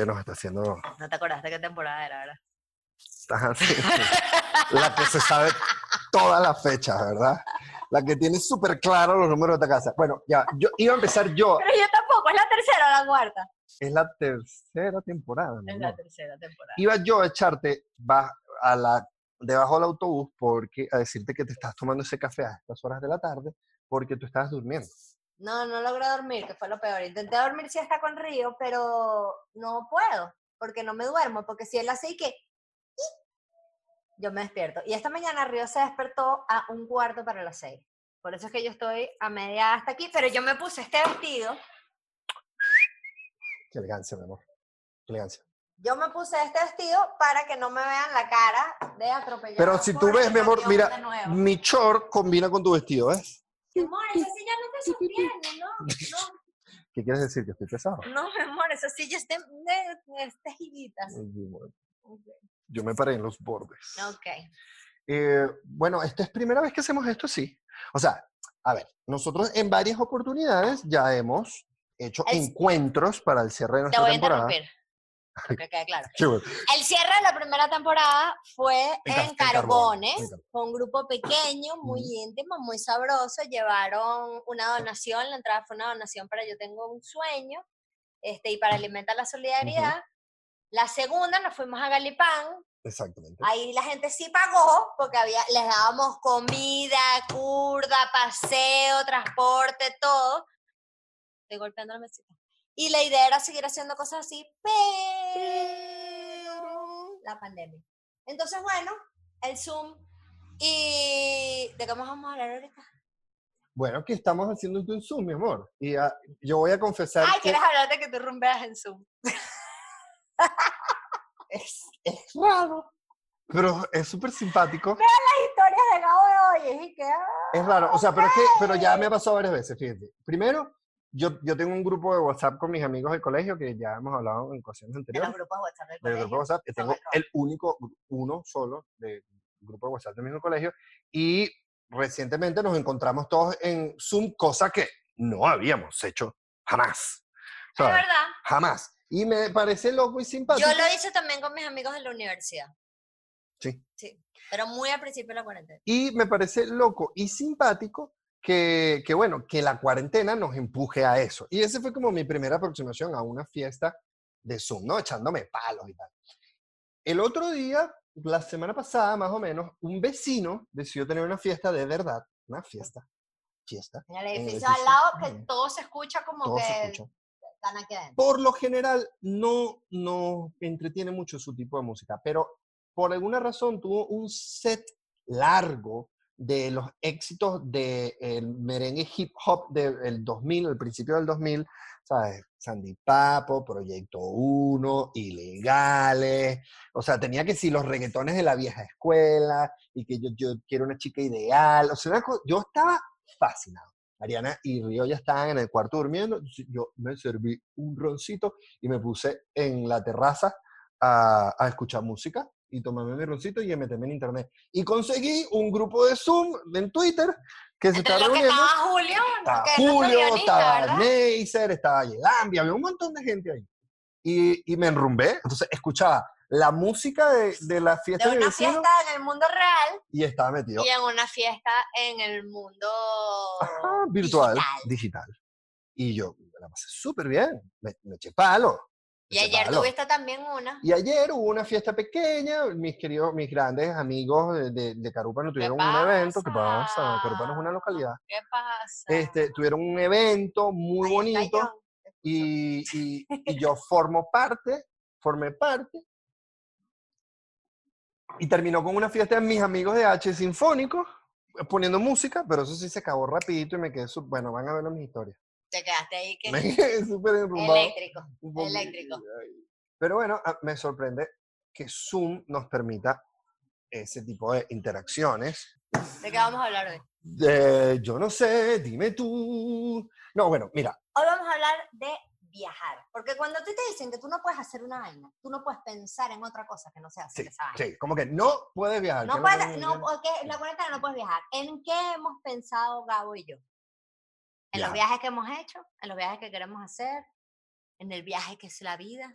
que nos está haciendo... No te acordaste qué temporada era, ¿verdad? La que se sabe todas las fechas, ¿verdad? La que tiene súper claro los números de esta casa. Bueno, ya, yo iba a empezar yo. Pero yo tampoco, es la tercera o la cuarta. Es la tercera temporada. Es la tercera temporada. Iba yo a echarte a la, debajo del autobús porque, a decirte que te estás tomando ese café a estas horas de la tarde porque tú estabas durmiendo. No, no logré dormir, que fue lo peor. Intenté dormir si está con Río, pero no puedo, porque no me duermo, porque si él hace y que... Yo me despierto. Y esta mañana Río se despertó a un cuarto para las seis. Por eso es que yo estoy a media hasta aquí, pero yo me puse este vestido. Qué elegancia, mi amor. Qué elegancia. Yo me puse este vestido para que no me vean la cara de atropellar. Pero si tú ves, mi amor, mira, mi short combina con tu vestido, ¿ves? Amor, esa silla no te sostiene, ¿no? No, ¿Qué quieres decir? Que estoy pesado. no, mi amor, esa silla es de, de, es tejidita. Ok. Yo me paré en los bordes. Ok. Eh, bueno, esta es primera vez que hacemos esto, sí. O sea, a ver, nosotros en varias oportunidades ya hemos hecho Es- encuentros para el cierre de Te nuestra voy a temporada. interrumpir. Que quede claro. Bueno. El cierre de la primera temporada fue En en Carbones. Fue un grupo pequeño, muy íntimo, muy sabroso. Llevaron una donación. La entrada fue una donación para Yo Tengo un Sueño este, y para Alimentar la Solidaridad. La segunda nos fuimos a Galipán. Exactamente. Ahí la gente sí pagó porque había, les dábamos comida, curda, paseo, transporte, todo. Estoy golpeando la mesita. Y la idea era seguir haciendo cosas así, pero la pandemia. Entonces, bueno, el Zoom y... ¿De qué vamos a hablar ahorita? Bueno, que estamos haciendo un Zoom, mi amor. Y ah, yo voy a confesar Ay, que ¿quieres hablar de que tú rumbeas en Zoom? es, es raro, pero es súper simpático. Las historias de Gabo de hoy, es que... ah, Es raro, o sea, pero es que pero ya me ha pasado varias veces, fíjate. Primero, yo, yo tengo un grupo de WhatsApp con mis amigos del colegio que ya hemos hablado en ocasiones En anteriores. los grupos de WhatsApp del grupo de colegio. WhatsApp, que tengo el único, uno solo de grupo de WhatsApp del mismo colegio, y recientemente nos encontramos todos en Zoom, cosa que no habíamos hecho jamás. Es ¿sabes? verdad. Jamás. Y me parece loco y simpático. Yo lo hice también con mis amigos de la universidad. Sí. Sí, pero muy al principio de la cuarentena. Y me parece loco y simpático que, que, bueno, que la cuarentena nos empuje a eso. Y esa fue como mi primera aproximación a una fiesta de Zoom, ¿no? Echándome palos y tal. El otro día, la semana pasada más o menos, un vecino decidió tener una fiesta de verdad, una fiesta, fiesta, En el En el edificio al lado que todo se escucha como todo que se escucha. están aquí adentro. Por lo general, no, no entretiene mucho su tipo de música, pero por alguna razón tuvo un set largo de los éxitos del merengue hip hop del 2000, el principio del 2000, ¿sabes? Sandy Papo, Proyecto 1, Ilegales, o sea, tenía que decir los reggaetones de la vieja escuela y que yo, yo quiero una chica ideal, o sea, yo estaba fascinado. Ariana y Río ya estaban en el cuarto durmiendo, yo me serví un roncito y me puse en la terraza a, a escuchar música y tomarme mi roncito y meterme en internet. Y conseguí un grupo de Zoom en Twitter que se está reuniendo. estaba Julio, Estaba Julio, guionista, estaba. Neisser, estaba Yelambia, había un montón de gente ahí. Y, y me enrumbé, entonces escuchaba la música de, de la fiesta de de una vecino fiesta en el mundo real y estaba metido y en una fiesta en el mundo Ajá, virtual, digital. digital. Y yo me la pasé súper bien, me, me eché palo. Y ayer palo. tuviste también una. Y ayer hubo una fiesta pequeña, mis queridos, mis grandes amigos de, de, Carúpano tuvieron un evento, ¿qué pasa? Carúpano es una localidad. ¿Qué pasa? Este, tuvieron un evento muy Ahí bonito y, y, y yo formo parte, formé parte. Y terminó con una fiesta de mis amigos de H Sinfónico, poniendo música, pero eso sí se acabó rapidito y me quedé, bueno, van a ver mis historias. Te quedaste ahí que súper enrumbado. eléctrico. un eléctrico. Pero bueno, a- me sorprende que Zoom nos permita ese tipo de interacciones. ¿De qué vamos a hablar hoy? De, yo no sé, dime tú. No, bueno, mira, Hoy vamos a hablar de viajar. Porque cuando a ti te dicen que tú no puedes hacer una vaina, tú no puedes pensar en otra cosa que no sea hacer sí, esa vaina. sí, como que no puedes viajar. No puedes, me- no, porque en la cuarentena no puedes viajar. ¿En qué hemos pensado Gabo y yo? En los viajes que hemos hecho, en los viajes que queremos hacer, en el viaje que es la vida.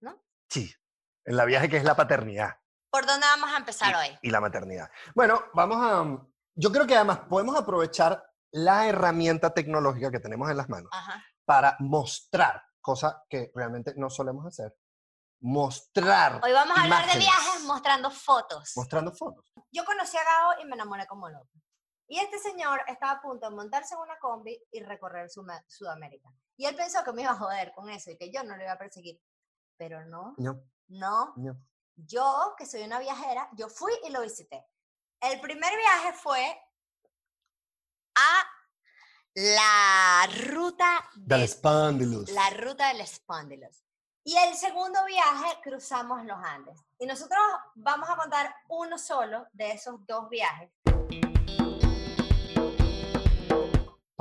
¿no? Sí, en la viaje que es la paternidad ¿Por dónde vamos a empezar hoy? y la maternidad. Bueno, vamos a... Yo creo que además podemos aprovechar la herramienta tecnológica que tenemos en las manos Ajá. para mostrar cosas que realmente no solemos hacer. Mostrar. Hoy vamos a hablar de viajes mostrando fotos. Mostrando fotos. Yo conocí a Gabo y me enamoré como loco. Y este señor estaba a punto de montarse en una combi y recorrer Suma- Sudamérica. Y él pensó que me iba a joder con eso y que yo no lo iba a perseguir. Pero no, No, no. no. Yo, que soy una viajera, yo fui y lo visité. El primer viaje fue a la ruta Del de Spondylus. la ruta del Spondylus. Y el segundo viaje cruzamos los Andes. Y nosotros vamos a contar uno solo de esos dos viajes.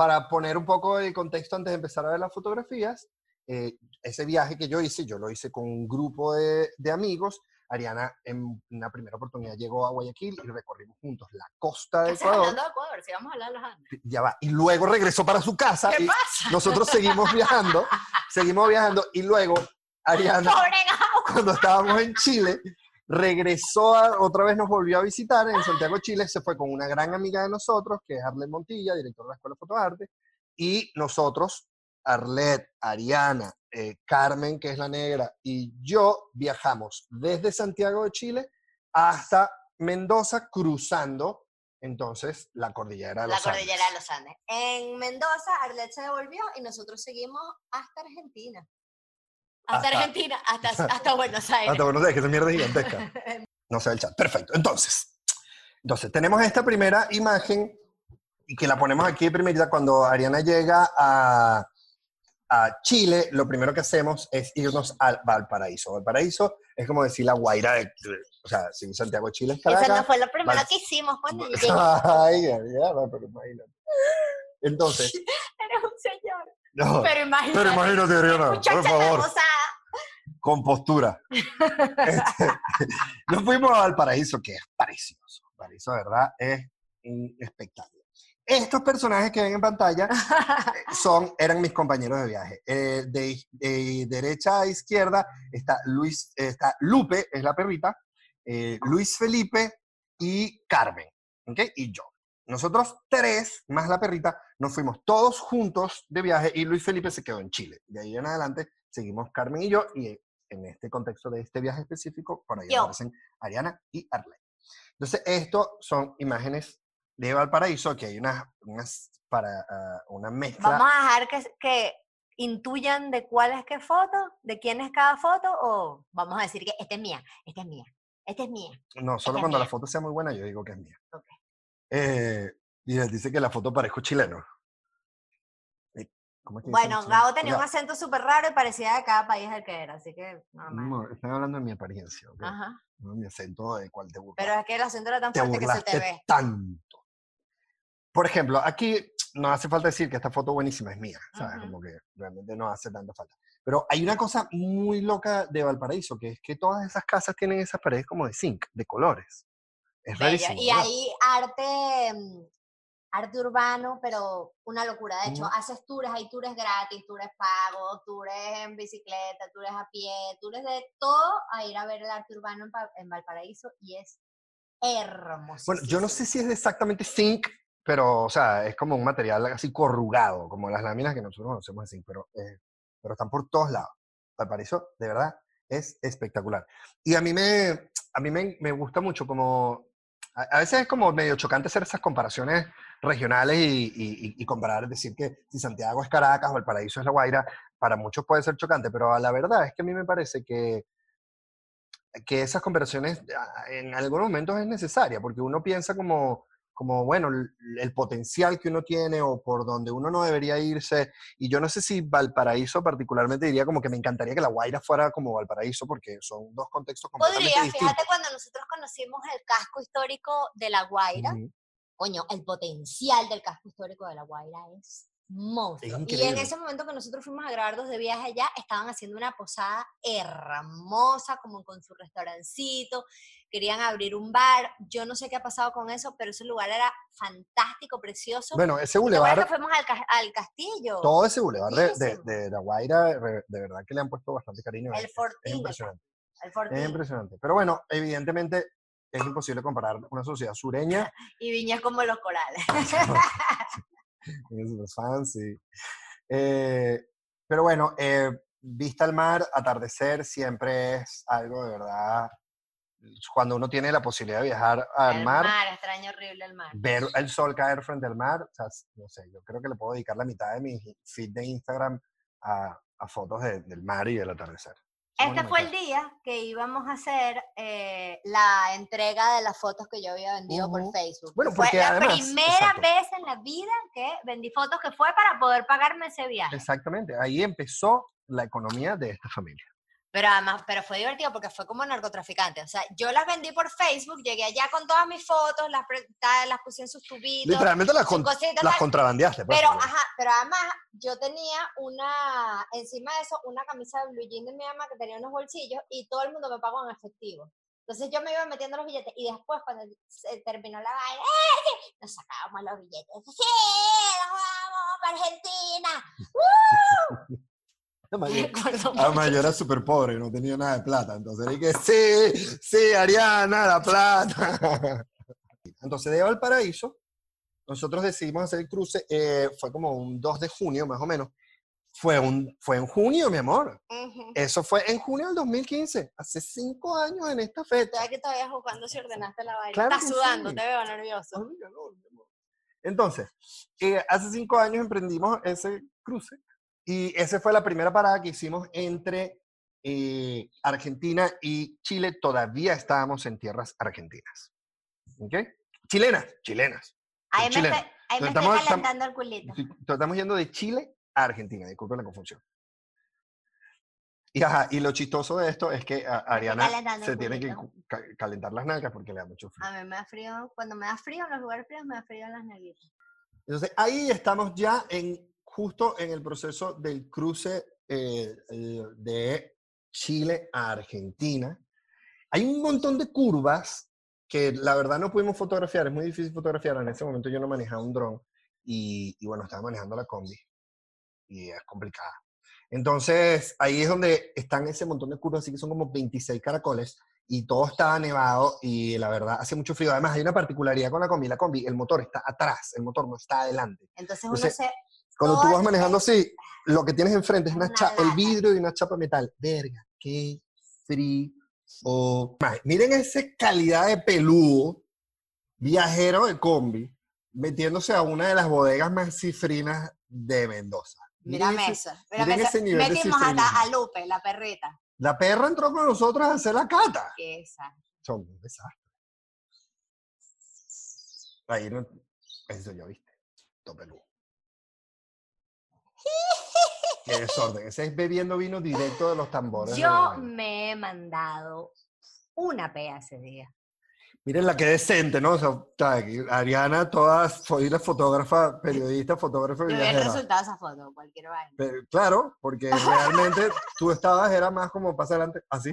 Para poner un poco de contexto antes de empezar a ver las fotografías, eh, ese viaje que yo hice, yo lo hice con un grupo de, de amigos. Ariana en una primera oportunidad llegó a Guayaquil y recorrimos juntos la costa de ¿Qué haces Ecuador. hablando de Ecuador? Si vamos a hablar de los Andes. Ya va. Y luego regresó para su casa ¿Qué y pasa? nosotros seguimos viajando, seguimos viajando y luego Ariana, cuando estábamos en Chile, regresó, a- otra vez nos volvió a visitar en Santiago, Chile, se fue con una gran amiga de nosotros, que es Arlet Montilla, director de la Escuela de Fotoarte, y nosotros, Arlet, Ariana, eh, Carmen, que es la negra, y yo viajamos desde Santiago de Chile hasta Mendoza, cruzando entonces la cordillera de La los Andes. cordillera de los Andes. En Mendoza, Arlet se devolvió y nosotros seguimos hasta Argentina. Hasta, Hasta- Argentina, hasta, hasta Buenos Aires. Hasta Buenos Aires, que esa mierda es gigantesca. No sé el chat. Perfecto. Entonces, entonces, tenemos esta primera imagen y que la ponemos aquí de primerita cuando Ariana llega a, a Chile, lo primero que hacemos es irnos al Valparaíso. Valparaíso es como decir la Guaira de, o sea, si Santiago de Chile es Esa no Caracas. fue lo primero Val- que hicimos cuando llegué. Ay, Ariana, pero imagínate. Entonces, Eres un señor. no, Pero imagínate. pero imagínate, Ariana, por favor. hermosa. Con postura. Este, nos fuimos a Valparaíso, que es precioso. Valparaíso, de verdad, es un espectáculo. Estos personajes que ven en pantalla son, eran mis compañeros de viaje. Eh, de, de derecha a izquierda está, Luis, está Lupe, es la perrita, eh, Luis Felipe y Carmen, ¿ok? Y yo. Nosotros tres, más la perrita, nos fuimos todos juntos de viaje y Luis Felipe se quedó en Chile. De ahí en adelante seguimos Carmen y yo y en este contexto de este viaje específico, por ahí Yo. aparecen Ariana y Arley. Entonces, esto son imágenes de Valparaíso, que hay unas, unas para ah, una mezcla. Vamos a dejar que, que intuyan de cuál es qué foto, de quién es cada foto, o vamos a decir que esta es mía, esta es mía, esta es mía. No, solo es cuando la foto sea muy buena, yo digo que es mía. Ok. Eh, y dice que la foto parezco chileno. Eh, ¿Cómo es que dicen Bueno? Gabo tenía un acento súper raro y parecía de cada país el que era, así que normal. no, están hablando de mi apariencia, ¿ok? Ajá. No de mi acento de cuál te burlas. Pero es que el acento era tan te fuerte que se te ve. tanto. Por ejemplo, aquí no hace falta decir que esta foto buenísima es mía, ¿sabes? Ujú. Como que realmente no hace tanta falta. Pero hay una cosa muy loca de Valparaíso, que es que todas esas casas tienen esas paredes como de zinc, de colores. Es Bella. rarísimo. Y ¿verdad? hay arte, mm, arte urbano, pero una locura. De hecho, haces tours, hay tours gratis, tours pagos, tours en bicicleta, tours a pie, tours de todo a ir a ver el arte urbano en, en Valparaíso y es hermoso. Bueno, yo no sé si es exactamente zinc, pero, o sea, es como un material así corrugado, como las láminas que nosotros conocemos de zinc, pero, eh, pero están por todos lados. Valparaíso, de verdad, es espectacular. Y a mí me, a mí me, me gusta mucho como... A, a veces es como medio chocante hacer esas comparaciones regionales y, y- y- comparar, decir que si Santiago es Caracas o el Paraíso es La Guaira, para muchos puede ser chocante, pero la verdad es que a mí me parece que que esas comparaciones en algunos momentos es necesaria, porque uno piensa como, como bueno, el, potencial que uno tiene o por donde uno no debería irse. Y yo no sé si Valparaíso particularmente diría como que me encantaría que La Guaira fuera como Valparaíso, porque son dos contextos completamente Podría, distintos. fíjate cuando nosotros conocimos el casco histórico de La Guaira, Ujú. Coño, el potencial del casco histórico de La Guaira es monstruo. Y en ese momento que nosotros fuimos a grabar dos de viaje allá, estaban haciendo una posada hermosa, como con su restaurancito, querían abrir un bar. Yo no sé qué ha pasado con eso, pero ese lugar era fantástico, precioso. Bueno, ese ¿Te acuerdas bulevar, fuimos al, ca- al castillo? todo ese bulevar de, de, La Guaira, de verdad que le han puesto bastante cariño. El es- es Fortín. impresionante. El Fortín. Es impresionante. Pero bueno, evidentemente es imposible comparar una sociedad sureña Y viñas como los corales. es fancy. Eh, pero bueno, eh, vista al mar, atardecer, siempre es algo de verdad. Cuando uno tiene la posibilidad de viajar al el mar, mar, extraño horrible el mar. ver el sol caer frente al mar, o sea, no sé, yo creo que le puedo dedicar la mitad de mi feed de Instagram a, a fotos de- del mar y del atardecer. Este fue el día que íbamos a hacer eh, la entrega de las fotos que yo había vendido por Facebook. Bueno, fue porque la además- primera exacto. vez en la vida que vendí fotos que fue para poder pagarme ese viaje. Exactamente, ahí empezó la economía de esta familia. Pero además, pero fue divertido porque fue como narcotraficante. O sea, yo las vendí por Facebook, llegué allá con todas mis fotos, las, las puse en sus tubitos. Literalmente las, con- cositas, las contrabandeaste. pues, Pero, ajá, pero además yo tenía una, encima de eso, una camisa de blue jean de mi mamá que tenía unos bolsillos y todo el mundo me pagó en efectivo. Entonces yo me iba metiendo los billetes y después cuando se terminó la vaina, ¡eh! nos sacábamos los billetes. ¡Sí! ¡Nos vamos para Argentina! Además, mucho. yo era súper pobre, no tenía nada de plata. Entonces dije, sí, sí, Ariana, la plata. Entonces, de Valparaíso, nosotros decidimos hacer el cruce, eh, fue como un 2 de junio, más o menos. Fue, un, fue en junio, mi amor. Ujú. Eso fue en junio del 2015, hace cinco años en esta fecha. Estoy aquí todavía jugando si ordenaste la vaina. Claro Estás que sudando, sí. te veo nervioso. Mi amor. Entonces, eh, hace cinco años emprendimos ese cruce y esa fue la primera parada que hicimos entre eh, Argentina y Chile. Todavía estábamos en tierras argentinas. ¿Ok? Chilenas, chilenas. Ahí me, chileno. estoy, ahí me Entonces, estoy estamos- calentando el culito. Estamos yendo de Chile a Argentina, disculpen la confusión. Y, ajá, y lo chistoso de esto es que a- Ariana se tiene que calentar las nalgas porque le da mucho frío. A mí me da frío, cuando me da frío en los lugares fríos me da frío en las nalguitas. Entonces, ahí estamos ya en, justo en el proceso del cruce eh, eh, de Chile a Argentina. Hay un montón de curvas que la verdad no pudimos fotografiar, es muy difícil fotografiar. En ese momento yo no manejaba un dron y, y bueno, estaba manejando la combi y es complicada. Entonces, ahí es donde están ese montón de curvas, así que son como 26 caracoles y todo estaba nevado y la verdad hace mucho frío. Además, hay una particularidad con la combi. La combi, el motor está atrás, el motor no está adelante. Entonces uno Entonces, se... Cuando tú vas manejando así, lo que tienes enfrente es una el vidrio y una chapa de metal. Verga, qué frío. Miren esa calidad de peludo, viajero de combi, metiéndose a una de las bodegas más cifrinas de Mendoza. Miren Mírame ese- eso. mírame miren ese nivel de Metimos hasta cifrinismo. a Lupe, la perrita. La perra entró con nosotros a hacer la cata. Esa. Son un desastre. Ahí no, eso ya viste. Todo peludo. Qué desorden. Ese es bebiendo vino directo de los tambores. Yo me he mandado una pea ese día. Miren la que decente, ¿no? O sea, está aquí, Ariana, todas, fue la fotógrafa, periodista, fotógrafa y viajera. resultado de esa foto, cualquier vaina. Pero, claro, porque realmente tú estabas, era más como pasa adelante, así.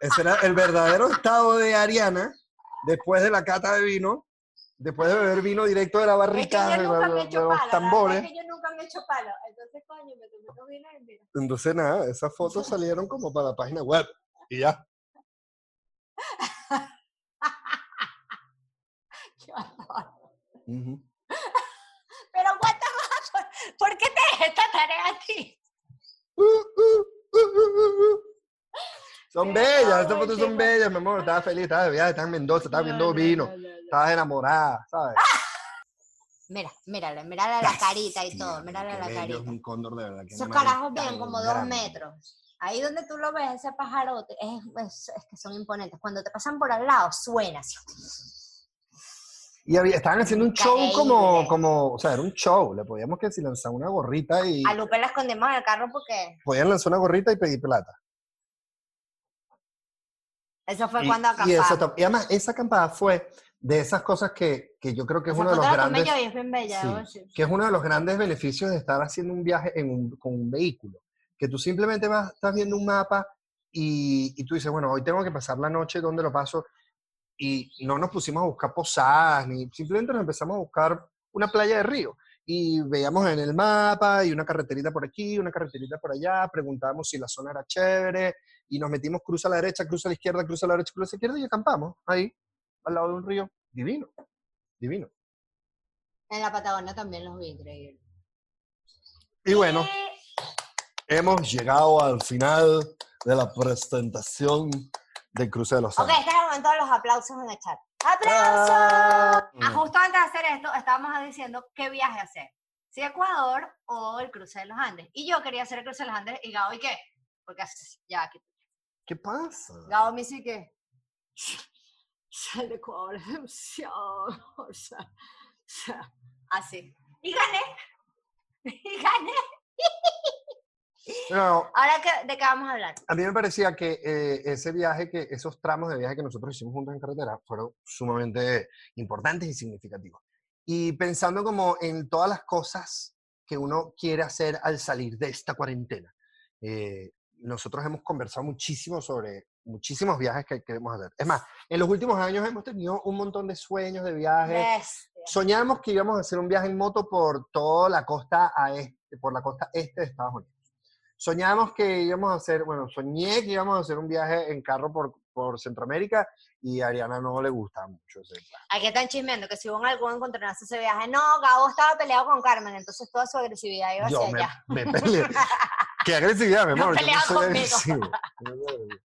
Ese era el verdadero estado de Ariana después de la cata de vino, después de beber vino directo de la Es que barrica, de, los tambores. Es que yo nunca me he hecho palo. Entonces, coño, me tomé dos vinos y mira. Entonces, nada, esas fotos salieron como para la página web y ya. Qué horror. Pero cuánto más. ¿Por, por qué te dejé esta tarea a ti? Uh, uh, uh, uh, uh. Son bellas, estas fotos son bellas, mi amor. Estaba feliz, estaba de viaje, estaba en Mendoza, estaba viendo vino, estabas enamorada, ¿sabes? Mira, mírale, mírale la carita y todo, mírale la Es carita. un cóndor de verdad. Esos carajos bien como dos metros. Ahí donde tú lo ves, ese pajarote, es, es- es que son imponentes. Cuando te pasan por al lado, suena así. Y había- estaban haciendo un show como, como, o sea, era un show. Le podíamos que si lanzar una gorrita y A Lupe la escondimos en el carro porque podían lanzar una gorrita y pedir plata. Eso fue Y- cuando y, eso acampamos. y además, esa acampada fue de esas cosas que, que yo creo que es uno de los grandes... bella, Sí, que es uno de los grandes beneficios de estar haciendo un viaje en un- con un vehículo, que tú simplemente vas, estás viendo un mapa y, y tú dices, bueno, hoy tengo que pasar la noche, ¿dónde lo paso? Y no nos pusimos a buscar posadas, ni simplemente nos empezamos a buscar una playa de río. Y veíamos en el mapa y una carreterita por aquí, una carreterita por allá, preguntábamos si la zona era chévere y nos metimos cruza a la derecha, cruza a la izquierda, cruza a la derecha, cruza a la izquierda y acampamos ahí, al lado de un río. Divino, divino. En la Patagonia también los vi, increíble. Y bueno, hemos llegado al final de la presentación del Cruce de los Ok, Andes. este es el momento de los aplausos en el chat. ¡Aplausos! Ah. Ah, justo antes de hacer esto, estábamos diciendo qué viaje hacer. Si Ecuador o el cruce de los Andes. Y yo quería hacer el cruce de los Andes y Gabo, ¿y qué? Porque ya aquí. ¿Qué pasa? Gabo me dice que el de Ecuador es demasiado. O sea, o sea, así. Y gané. Y gané. No, Ahora, ¿qué- ¿de qué vamos a hablar? a mí me parecía que eh, ese viaje, que esos tramos de viaje que nosotros hicimos juntos en carretera fueron sumamente importantes y significativos. Y pensando como en todas las cosas que uno quiere hacer al salir de esta cuarentena. Eh, nosotros hemos conversado muchísimo sobre muchísimos viajes que queremos hacer. Es más, en los últimos años hemos tenido un montón de sueños de viajes. Bestia. Soñamos que íbamos a hacer un viaje en moto por toda la costa a este, por la costa este de Estados Unidos. Soñamos que íbamos a hacer, bueno, soñé que íbamos a hacer un viaje en carro por, por Centroamérica y a Ariana no le gusta mucho ese plan. Aquí están chismeando que si hubo algún encontronazo ese viaje. No, Gabo estaba peleado con Carmen, entonces toda su agresividad iba hacia Yo me, allá. me peleé. Qué agresividad, mi No amor. yo soy agresivo.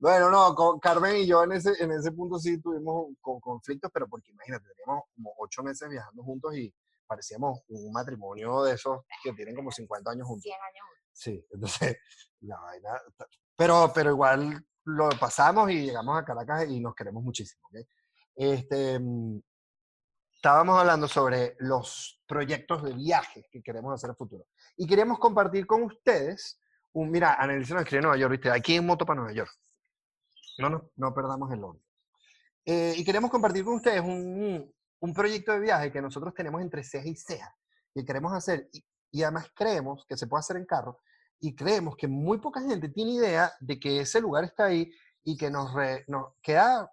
Bueno, no, con Carmen y yo en ese, en ese punto sí tuvimos con conflictos, pero porque imagínate, teníamos como ocho meses viajando juntos y parecíamos un matrimonio de esos que tienen como 50 años juntos. 100 años. Sí, entonces la vaina. Pero, pero igual lo pasamos y llegamos a Caracas y nos queremos muchísimo. ¿ok? Este, mm, estábamos hablando sobre los proyectos de viajes que queremos hacer en el futuro. Y queríamos compartir con ustedes un. Mira, Annelise nos escribe Nueva York, ¿viste? Aquí en moto para Nueva York. No, no, no perdamos el orden. Eh, y queremos compartir con ustedes un, un proyecto de viaje que nosotros tenemos entre ceja y ceja, que queremos hacer. Y, y además creemos que se puede hacer en carro y creemos que muy poca gente tiene idea de que ese lugar está ahí y que nos, re- nos queda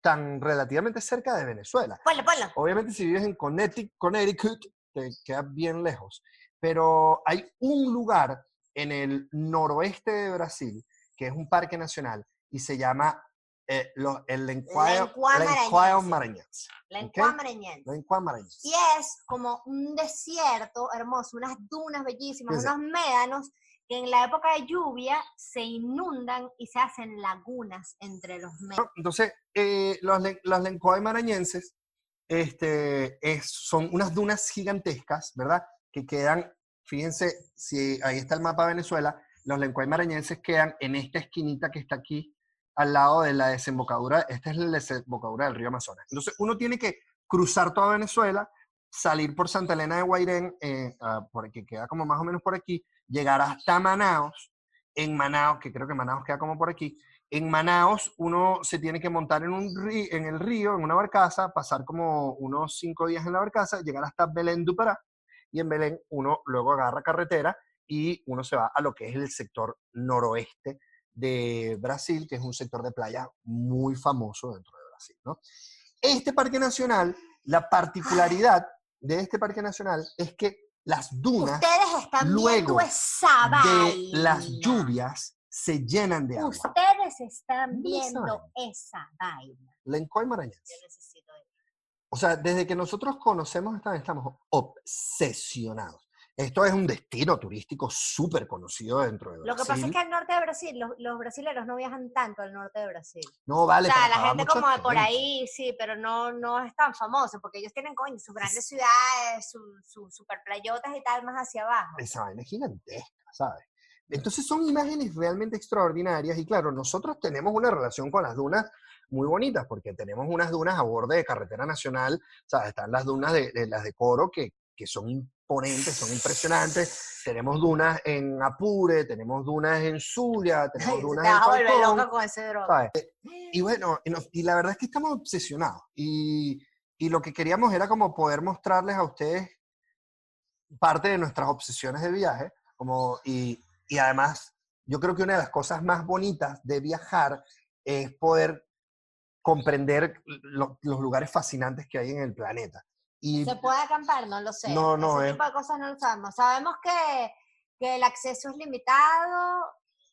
tan relativamente cerca de Venezuela. Ponlo, ponlo. Obviamente si vives en Connecticut, Connecticut te queda bien lejos, pero hay un lugar en el noroeste de Brasil que es un parque nacional y se llama eh, lo- el Ok. encuamareñense. Lencuayo Maranhense. Y es como un desierto hermoso, unas dunas bellísimas, unos médanos en la época de lluvia se inundan y se hacen lagunas entre los médanos. Entonces, eh, los, los lencuay maranhenses este, es- son unas dunas gigantescas, ¿verdad? Que quedan, fíjense, si ahí está el mapa de Venezuela, los lencuay maranhenses quedan en esta esquinita que está aquí, al lado de la desembocadura, esta es la desembocadura del río Amazonas. Entonces, uno tiene que cruzar toda Venezuela, salir por Santa Elena de Guairén, eh, ah, por que queda como más o menos por aquí, llegar hasta Manaos, en Manaos, que creo que Manaos queda como por aquí, en Manaos uno se tiene que montar en, un ri- en el río, en una barcaza, pasar como unos cinco días en la barcaza, llegar hasta Belén du Pará, y en Belén uno luego agarra carretera y uno se va a lo que es el sector noroeste de Brasil, que es un sector de playa muy famoso dentro de Brasil. Este parque nacional, la particularidad de este parque nacional es que las dunas Ustedes están luego de las lluvias se llenan de agua. Ustedes están viendo esa vaina. Lencoy Maranhense. Yo necesito ir. O sea, desde que nosotros conocemos esta estamos obsesionados. Esto es un destino turístico súper conocido dentro de Lo Brasil. que pasa es que al norte de Brasil, los, los brasileños no viajan tanto al norte de Brasil. No, vale, o sea, la gente como de por ahí, sí, pero no, no es tan famoso, porque ellos tienen, coño, sus grandes ciudades, sus su super playotas y tal, más hacia abajo. Esa vaina es gigantesca, ¿sabes? Entonces son imágenes realmente extraordinarias y claro, nosotros tenemos una relación con las dunas muy bonitas porque tenemos unas dunas a borde de carretera nacional, ¿sabes? Están las dunas de, de las de Coro que, que son son impresionantes. Tenemos dunas en Apure, tenemos dunas en Zulia, tenemos dunas en Falcón. loca con ese droga. Y bueno, y, nos- y la verdad es que estamos obsesionados. Y, y lo que queríamos era como poder mostrarles a ustedes parte de nuestras obsesiones de viaje. Como, y, y además, yo creo que una de las cosas más bonitas de viajar es poder comprender lo- los lugares fascinantes que hay en el planeta. Y ¿Se puede acampar? No lo sé. No, no, Ese eh. tipo de cosas no lo sabemos. Sabemos que, que el acceso es limitado.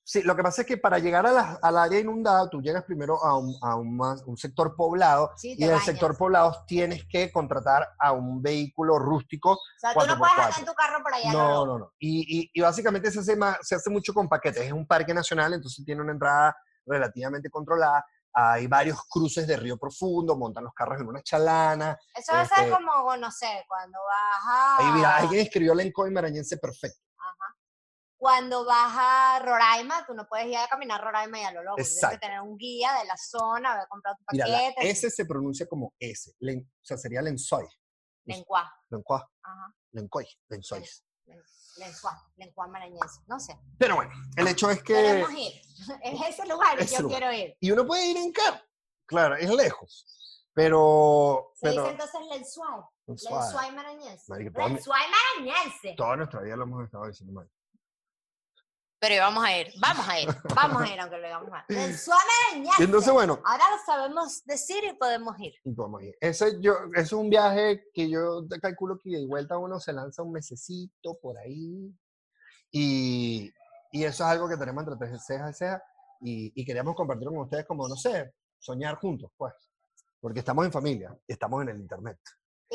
Sí, lo que pasa es que para llegar a la- al área inundada, tú llegas primero a un, a un más- un sector poblado Sí, y en el sector poblado tienes que contratar a un vehículo rústico. O sea, tú no puedes andar en tu carro por allá. No, no, no. Y, y- y básicamente se hace, más- se hace mucho con paquetes. Es un parque nacional, entonces tiene una entrada relativamente controlada. Hay varios cruces de río profundo, montan los carros en una chalana. Eso va a ser Este- como, no sé, cuando vas a... Ahí mira, alguien escribió el encoy marañense perfecto. Cuando vas a Roraima, tú no puedes ir a caminar Roraima y a lo loco. Tienes que tener un guía de la zona, haber comprado tu Mira, la paquete. S se pronuncia como S. len- o sea, sería lenzoy. Lencuá. Lencoy. Ajá. Lencoy. Lenzois. len- Lencuá. Lencuá marañense. No sé. Pero bueno, el hecho es que... Queremos ir. Es ese lugar Ese yo lugar. quiero ir. Y uno puede ir en carro. Claro, es lejos. Pero... Se pero dice entonces Lensuay. Lenzoy. Lensuay marañense. Lensuay marañense. Toda nuestra vida lo hemos estado diciendo mal. Pero vamos a ir, vamos a ir, vamos a ir, aunque lo digamos mal. Entonces, bueno, Ahora lo sabemos decir y podemos ir. y podemos ir. Ese, yo, ese es un viaje que yo calculo que de vuelta uno se lanza un mesecito por ahí. Y, y eso es algo que tenemos entre ceja y ceja. Y, y queríamos compartir con ustedes como, no sé, soñar juntos, pues. Porque estamos en familia y estamos en el internet.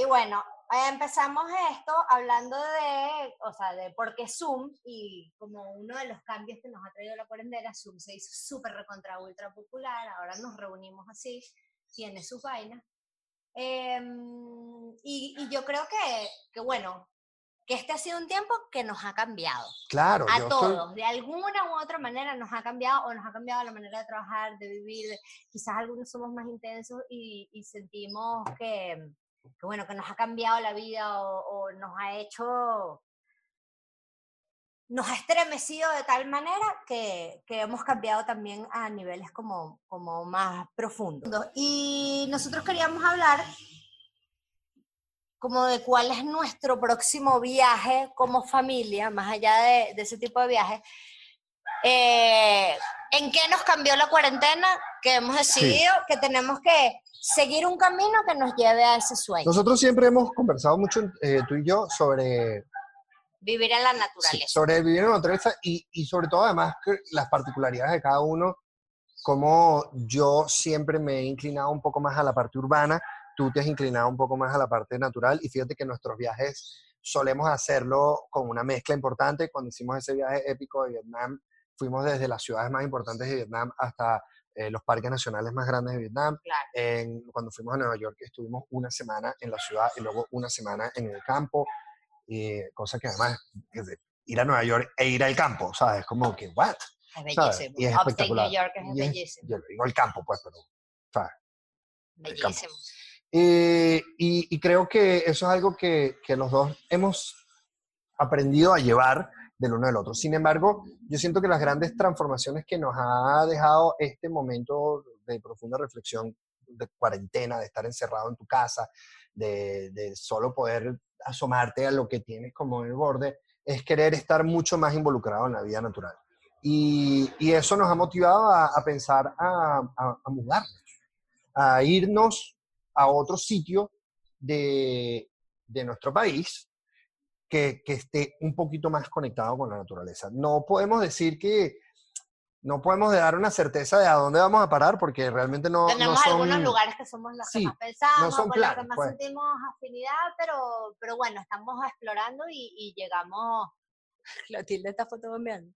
Y bueno, eh, empezamos esto hablando de, o sea, de por qué Zoom y como uno de los cambios que nos ha traído la cuarentena, Zoom se hizo súper recontra ultra popular, ahora nos reunimos así, tiene sus vainas. Em, y, y yo creo que, que, bueno, que este ha sido un tiempo que nos ha cambiado. Claro, A estoy- todos, de alguna u otra manera nos ha cambiado o nos ha cambiado la manera de trabajar, de vivir. quizás algunos somos más intensos y, y sentimos que, que, bueno, que nos ha cambiado la vida o, nos ha hecho, nos ha estremecido de tal manera que, que hemos cambiado también a niveles como, como más profundos. Y nosotros queríamos hablar como de cuál es nuestro próximo viaje como familia, más allá de, de ese tipo de viajes. Eh, ¿En qué nos cambió la cuarentena? Que hemos decidido que tenemos que seguir un camino que nos lleve a ese sueño, Nosotros siempre hemos conversado mucho, eh, tú y yo, sobre, vivir en la sí, naturaleza. sobre vivir en la naturaleza y, y sobre todo además que las particularidades de cada uno, como yo siempre me he inclinado un poco más a la parte urbana, tú te has inclinado un poco más a la parte natural y fíjate que nuestros viajes solemos hacerlo con una mezcla importante. Cuando hicimos ese viaje épico de Vietnam, fuimos desde las ciudades más importantes de Vietnam hasta eh, los parques nacionales más grandes de Vietnam. Claro. En- cuando fuimos a Nueva York estuvimos una semana en la ciudad y luego una semana en el campo, y cosa que además ir a Nueva York e ir al campo, ¿sabes? Como que, ¿what? Es bellísimo. Y es Upstate espectacular. New York es Y es- bellísimo. Yo digo el campo, pues, pero, ¿sabes? Bellísimo. Eh, y, y creo que eso es algo que, que los dos hemos aprendido a llevar del uno del otro. Sin embargo, yo siento que las grandes transformaciones que nos ha dejado este momento de profunda reflexión, de cuarentena, de estar encerrado en tu casa, de, solo poder asomarte a lo que tienes como en el borde, es querer estar mucho más involucrado en la vida natural. Y, eso nos ha motivado a, pensar a, mudarnos, a irnos a otro sitio de nuestro país que, que esté un poquito más conectado con la naturaleza. No podemos decir que, no podemos dar una certeza de a dónde vamos a parar porque realmente no, no Tenemos son... algunos lugares que somos los Sí, que más pensamos, son con los que más pues. sentimos afinidad, pero, pero bueno, estamos explorando y, y llegamos. Clotilde está fotografiando.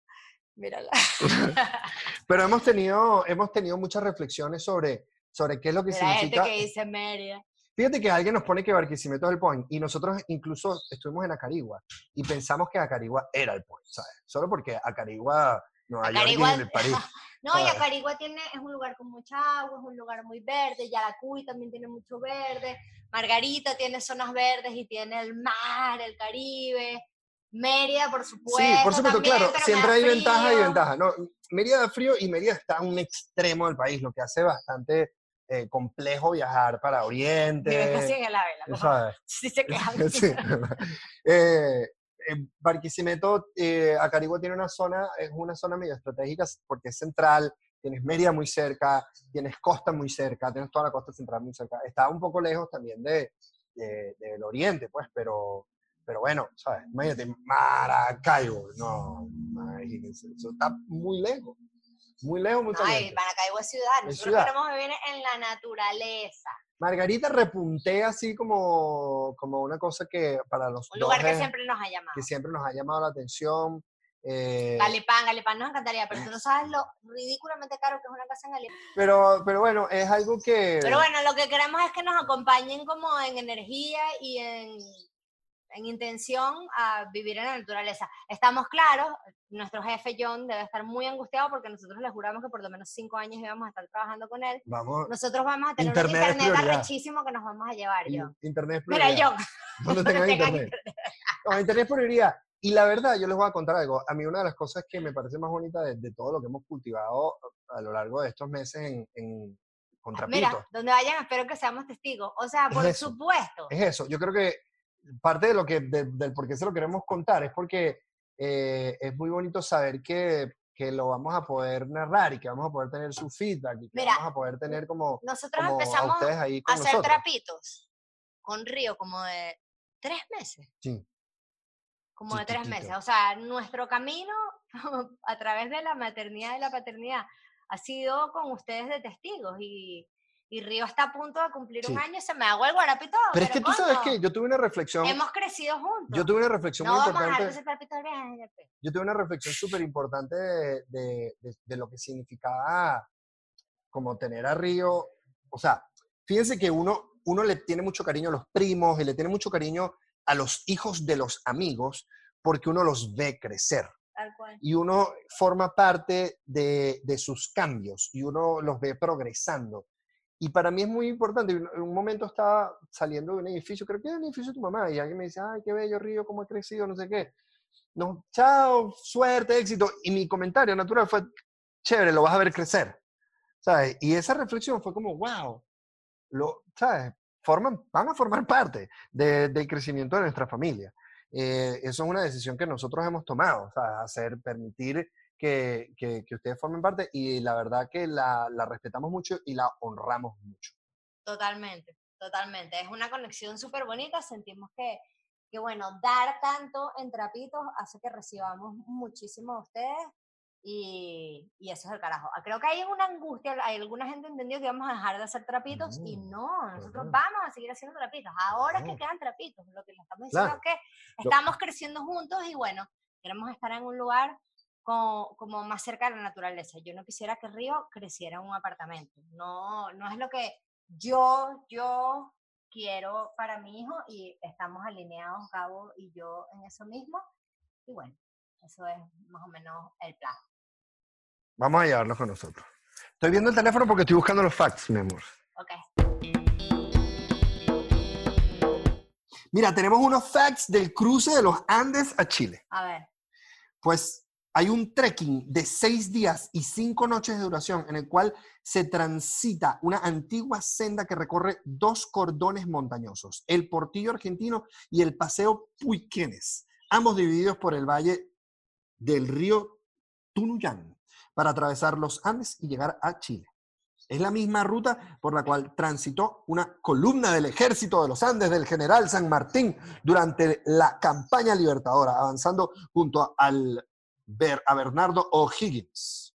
Mírala. Pero hemos tenido, hemos tenido muchas reflexiones sobre, sobre qué es lo que gente significa... que dice Mérida. Fíjate que alguien nos pone que Barquisimeto es el point y nosotros incluso estuvimos en Acarigua y pensamos que Acarigua era el point, ¿sabes? Solo porque Acarigua Nueva York Acarigua- y París. No, y. Acarigua tiene, es un lugar con mucha agua, es un lugar muy verde, Yaracuy también tiene mucho verde, Margarita tiene zonas verdes y tiene el mar, el Caribe, Mérida, por supuesto. Sí, por supuesto, también, claro, siempre hay ventaja y ventaja. No, Mérida da frío y Mérida está a un extremo del país, lo que hace bastante eh, complejo viajar para Oriente. Vive casi en el Ávila, ¿sabes? Sí se quejan. Sí. Eh, eh, Barquisimeto, Acarigua tiene una zona, es una zona medio estratégica porque es central, tienes Mérida muy cerca, tienes costa muy cerca, tienes toda la costa central muy cerca. Está un poco lejos también de, de- del oriente, pues, pero, pero bueno, ¿sabes? Imagínate, Maracaibo, no, imagínense, eso está muy lejos, muy lejos, muy Ay, caliente. Maracaibo es ciudad, nosotros ciudad. queremos vivir en la naturaleza, Margarita repunté así como, como una cosa que para los un lugar dos que es- siempre nos ha llamado. que siempre nos ha llamado la atención. eh, Galipán, Galipán nos encantaría, pero tú no sabes lo ridículamente caro que es una casa en Galipán. pero, pero bueno, es algo que... Pero bueno, lo que queremos es que nos acompañen como en energía y en, en intención a vivir en la naturaleza. Estamos claros, nuestro jefe John debe estar muy angustiado porque nosotros le juramos que por lo menos cinco años íbamos a estar trabajando con él. Vamos, Nosotros vamos a tener Internet un es internet arrechísimo que nos vamos a llevar, John. internet es Mira, prioridad. John, Donde donde tengas tengas internet. No, internet es prioridad. Y la verdad, yo les voy a contar algo. A mí una de las cosas que me parece más bonita de, de todo lo que hemos cultivado a lo largo de estos meses en, en mira, donde vayan espero que seamos testigos. O sea, Es por eso. supuesto. es eso. Yo creo que parte de lo que, de- del por qué se lo queremos contar es porque eh, es muy bonito saber que, que lo vamos a poder narrar y que vamos a poder tener su feedback y que Mira, vamos a poder tener como, Nosotros como empezamos ahí a hacer nosotros. trapitos con Río como de tres meses. Sí. como de tres meses. O sea, nuestro camino a través de la maternidad y la paternidad ha sido con ustedes de testigos y, y Río está a punto de cumplir un Sí. año, se me hago el guarapo y todo. Pero es que tú sabes que yo tuve una reflexión, Hemos crecido juntos. yo tuve una reflexión no muy vamos a importante. viaje, Jefe. yo tuve una reflexión súper importante de, de- de- de lo que significaba como tener a Río. O sea, fíjense que uno, uno le tiene mucho cariño a los primos y le tiene mucho cariño a los hijos de los amigos porque uno los ve crecer Tal cual. y uno forma parte de, de sus cambios y uno los ve progresando. Y para mí es muy importante. En un momento estaba saliendo de un edificio, creo que era el edificio de tu mamá, y alguien me dice, ay, qué bello Río, cómo ha crecido, no sé qué. No, chao, suerte, éxito. Y mi comentario natural fue, chévere, lo vas a ver crecer. ¿Sabes? Y esa reflexión fue como, wow, lo, ¿sabes? Forman, van a formar parte de- del crecimiento de nuestra familia. Eh, eso es una decisión que nosotros hemos tomado, sea, hacer, permitir que, que- que ustedes formen parte y la verdad que la, la respetamos mucho y la honramos mucho. Totalmente, totalmente. Es una conexión súper bonita. Sentimos que, que, bueno, dar tanto en trapitos hace que recibamos muchísimo de ustedes y, y eso es el carajo. Ah, Creo que hay una angustia, hay alguna gente entendió que íbamos a dejar de hacer trapitos y No, no, nosotros no. vamos a seguir haciendo trapitos. Ahora es que quedan trapitos. Lo que le estamos diciendo Claro. es que estamos creciendo juntos y bueno, queremos estar en un lugar co- como más cerca de la naturaleza. Yo no quisiera que Río creciera en un apartamento. No, no es lo que yo, yo quiero para mi hijo y estamos alineados, Gabo y yo, en eso mismo. Y bueno, eso es más o menos el plan. Vamos a llevarlos con nosotros. Estoy viendo el teléfono porque estoy buscando los facts, mi amor. Ok. Mira, tenemos unos facts del cruce de los Andes a Chile. A ver. Pues hay un trekking de seis días y cinco noches de duración en el cual se transita una antigua senda que recorre dos cordones montañosos, el Portillo Argentino y el Paseo Puyquenes, ambos divididos por el valle del río Tunuyán, para atravesar los Andes y llegar a Chile. Es la misma ruta por la cual transitó una columna del ejército de los Andes del general San Martín durante la campaña libertadora, avanzando junto al Ber- a Bernardo O'Higgins.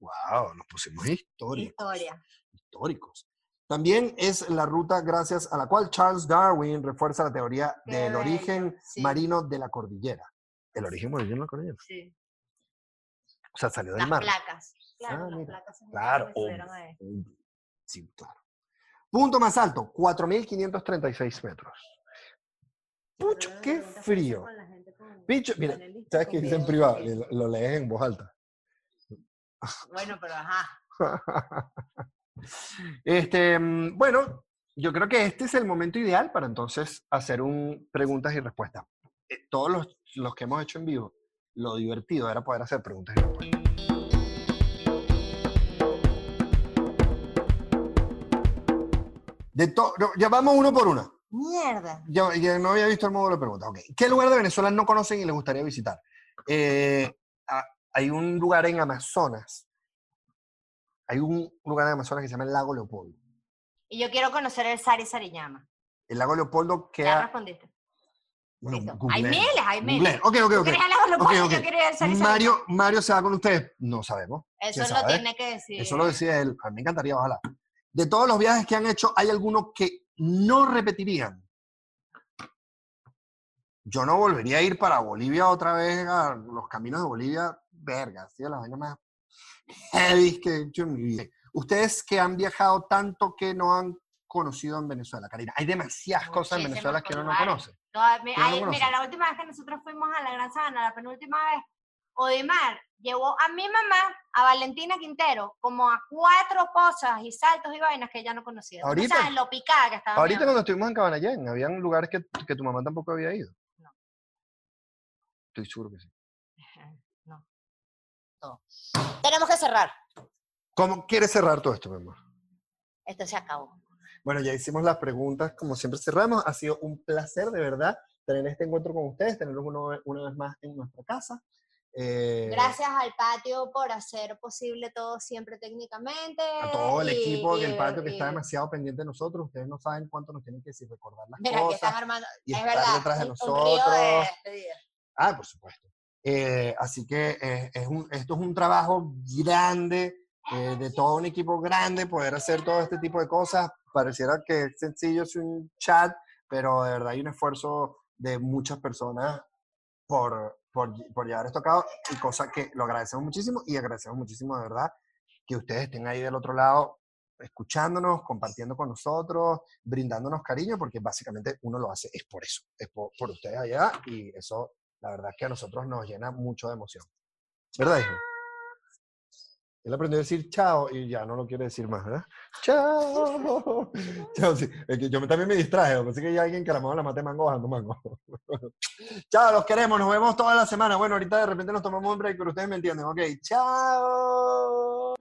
¡Wow! Nos pusimos históricos. Historia. históricos. También es la ruta gracias a la cual Charles Darwin refuerza la teoría Qué del bello, origen sí. marino de la cordillera. El origen marino de la cordillera. Sí. O sea, salió del Las mar. placas. Claro, Ah, las mira. placas Claro, Sí, claro. Punto más alto, 4.536 metros. Pucho, qué frío. Picho, mira, ¿sabes con qué dice en video, privado? lo lees en voz alta. Bueno, pero ajá. Este, mm, bueno, yo creo que este es el momento ideal para entonces hacer un preguntas y respuestas. Eh, Todos los, los que hemos hecho en vivo, lo divertido era poder hacer preguntas y respuestas. De to- no, ya vamos uno por uno. Mierda. Ya, ya no había visto el módulo de preguntas. ok. ¿Qué lugar de Venezuela no conocen y les gustaría visitar? Eh, ah, hay un lugar en Amazonas. Hay un lugar en Amazonas que se llama el Lago Leopoldo. Y yo quiero conocer el Sari Sariñama. El Lago Leopoldo Ya queda. respondiste. Bueno, Listo. Hay miles, hay miles. Ok, ok, ¿Tú ok. Yo Mario, Mario se va con ustedes. No sabemos. Eso ¿quién lo sabe? tiene que decir. Eso lo decía él. A mí me encantaría, ojalá. De todos los viajes que han hecho, ¿hay alguno que no repetirían? Yo no volvería a ir para Bolivia otra vez a los caminos de Bolivia. Verga, sido la vaina más heavy que he hecho en mi vida. Ustedes que han viajado tanto que no han conocido en Venezuela, Karina. Hay demasiadas cosas en Venezuela que uno no conoce. Toda- me- ¿Quién no conoce? mira, la última vez que nosotros fuimos a la Gran Sabana, la penúltima vez, Odimar llevó a mi mamá, a Valentina Quintero, como a cuatro cosas y saltos y vainas que ella no conocía. ¿Tú no Ahorita- lo picada que estaba. Ahorita cuando estuvimos en Cabanallén, habían lugares que, que tu mamá tampoco había ido. No. Estoy seguro que sí. No. Todo. Tenemos que cerrar. ¿Cómo quieres cerrar todo esto, mi amor? Esto se acabó. Bueno, ya hicimos las preguntas, como siempre cerramos. Ha sido un placer, de verdad, tener este encuentro con ustedes, tenerlos uno- una vez más en nuestra casa. Eh, Gracias al patio por hacer posible todo siempre técnicamente. A todo el y- equipo del patio que y- está demasiado pendiente de nosotros. Ustedes no saben cuánto nos tienen que decir recordar las Mira, que están cosas. armando. y es estar verdad. detrás de de nosotros. despedida. Ah, por supuesto. Eh, así que eh, es un- esto es un trabajo grande, eh, de todo un equipo grande, poder hacer todo este tipo de cosas. Pareciera que es sencillo, es un chat, pero de verdad hay un esfuerzo de muchas personas por, por, por llevar esto a cabo y cosa que lo agradecemos muchísimo y agradecemos muchísimo de verdad que ustedes estén ahí del otro lado escuchándonos, compartiendo con nosotros, brindándonos cariño, porque básicamente uno lo hace es por eso, es por, por ustedes allá y eso la verdad es que a nosotros nos llena mucho de emoción. ¿Verdad, hijo? Él aprendió a decir chao y ya no lo quiere decir más, ¿verdad? Chao. chao, sí. Yo también me distraje, pensé que ya alguien que a lo mejor la mate mango bajando mango. chao, los queremos, nos vemos toda la semana. Bueno, ahorita de repente nos tomamos un break, pero ustedes me entienden. Ok, chao.